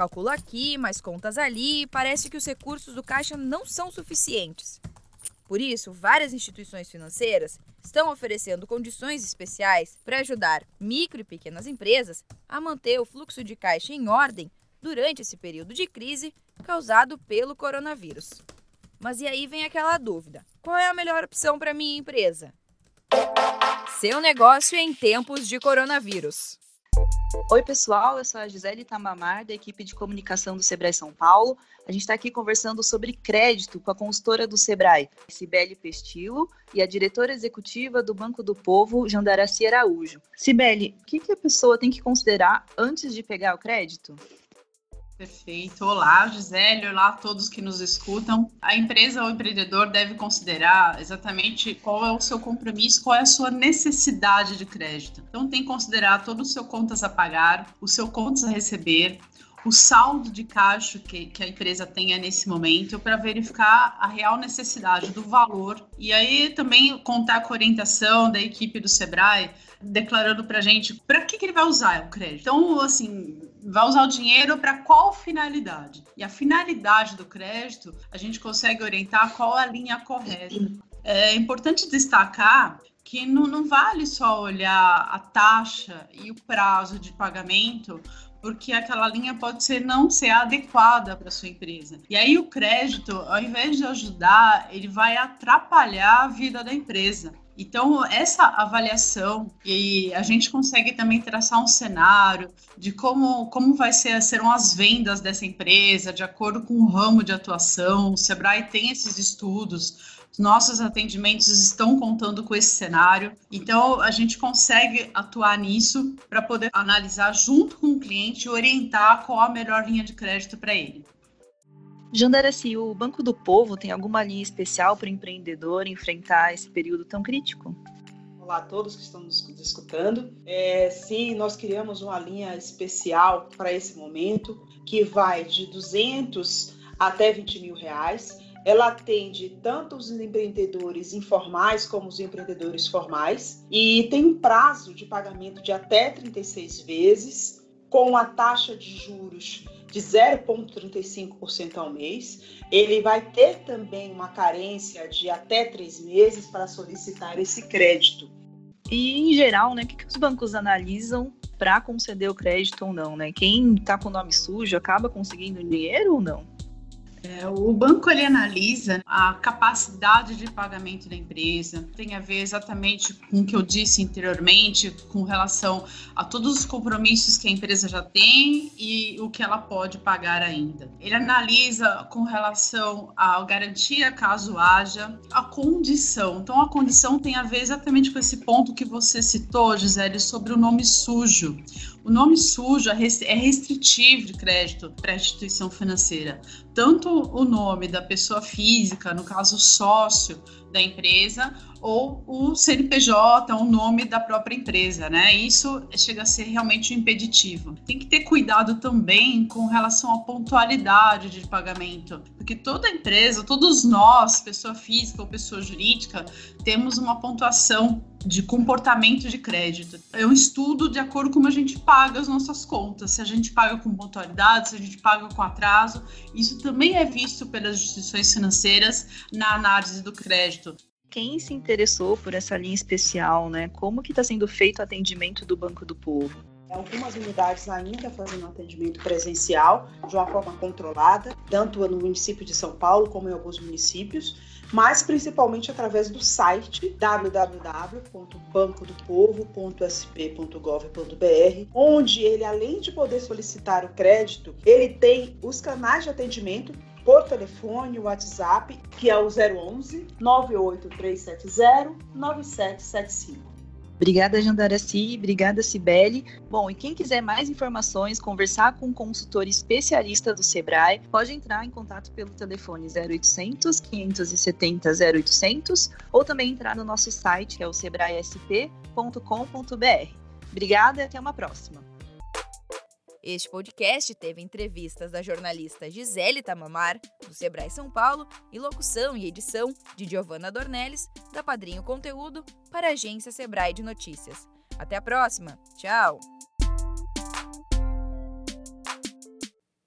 Calcula aqui, mais contas ali, e parece que os recursos do caixa não são suficientes. Por isso, várias instituições financeiras estão oferecendo condições especiais para ajudar micro e pequenas empresas a manter o fluxo de caixa em ordem durante esse período de crise causado pelo coronavírus. Mas e aí vem aquela dúvida: qual é a melhor opção para minha empresa? Seu negócio em tempos de coronavírus. Oi, pessoal, eu sou a Gisele Tamamar, da equipe de comunicação do Sebrae São Paulo. A gente está aqui conversando sobre crédito com a consultora do Sebrae, Cibele Pestilo, e a diretora executiva do Banco do Povo, Jandaraci Araújo. Cibele, o que, que a pessoa tem que considerar antes de pegar o crédito? Perfeito. Olá, Gisele. Olá a todos que nos escutam. A empresa ou empreendedor deve considerar exatamente qual é o seu compromisso, qual é a sua necessidade de crédito. Então, tem que considerar todo o seu contas a pagar, o seu contas a receber, o saldo de caixa que, que a empresa tenha nesse momento para verificar a real necessidade do valor e aí também contar com a orientação da equipe do Sebrae declarando para gente para que, que ele vai usar o crédito. Então, assim, vai usar o dinheiro para qual finalidade? E a finalidade do crédito, a gente consegue orientar qual a linha correta. É importante destacar que não, não vale só olhar a taxa e o prazo de pagamento, porque aquela linha pode ser não ser adequada para sua empresa. E aí o crédito, ao invés de ajudar, ele vai atrapalhar a vida da empresa. Então, essa avaliação, e a gente consegue também traçar um cenário de como, como vai ser, serão as vendas dessa empresa, de acordo com o ramo de atuação. O Sebrae tem esses estudos, os nossos atendimentos estão contando com esse cenário. Então, a gente consegue atuar nisso para poder analisar junto com o cliente e orientar qual a melhor linha de crédito para ele. Jandaraci, o Banco do Povo tem alguma linha especial para o empreendedor enfrentar esse período tão crítico? Olá a todos que estão nos escutando. É, sim, nós criamos uma linha especial para esse momento que vai de 200 até 20 mil reais. Ela atende tanto os empreendedores informais como os empreendedores formais e tem um prazo de pagamento de até 36 vezes, com a taxa de juros de 0,35% ao mês. Ele vai ter também uma carência de até três meses para solicitar esse crédito. E, em geral, né, o que, os bancos analisam para conceder o crédito ou não? Né? Quem está com o nome sujo acaba conseguindo dinheiro ou não? É, o banco ele analisa a capacidade de pagamento da empresa, tem a ver exatamente com o que eu disse anteriormente, com relação a todos os compromissos que a empresa já tem e o que ela pode pagar ainda. Ele analisa com relação à garantia caso haja, a condição. Então, a condição tem a ver exatamente com esse ponto que você citou, Gisele, sobre o nome sujo. O nome sujo é, é restritivo de crédito para a instituição financeira. Tanto o nome da pessoa física, no caso sócio da empresa, ou o CNPJ, o nome da própria empresa, né? Isso chega a ser realmente impeditivo. Tem que ter cuidado também com relação à pontualidade de pagamento, porque toda empresa, todos nós, pessoa física ou pessoa jurídica, temos uma pontuação de comportamento de crédito. É um estudo de acordo com como a gente paga as nossas contas. Se a gente paga com pontualidade, se a gente paga com atraso, isso também é visto pelas instituições financeiras na análise do crédito quem se interessou por essa linha especial, né? Como que está sendo feito o atendimento do Banco do Povo? Algumas unidades ainda fazendo atendimento presencial de uma forma controlada, tanto no município de São Paulo como em alguns municípios, mas principalmente através do site www.bancodopovo.sp.gov.br, onde ele, além de poder solicitar o crédito, ele tem os canais de atendimento por telefone, WhatsApp, que é o 011 98370 9775. Obrigada, Jandaraci. Obrigada, Cibele. Bom, e quem quiser mais informações, conversar com um consultor especialista do Sebrae, pode entrar em contato pelo telefone 0800 570 0800 ou também entrar no nosso site, que é o sebraesp.com.br. Obrigada e até uma próxima. Este podcast teve entrevistas da jornalista Gisele Tamamar, do Sebrae São Paulo, e locução e edição de Giovanna Dornelles, da Padrinho Conteúdo, para a agência Sebrae de Notícias. Até a próxima. Tchau!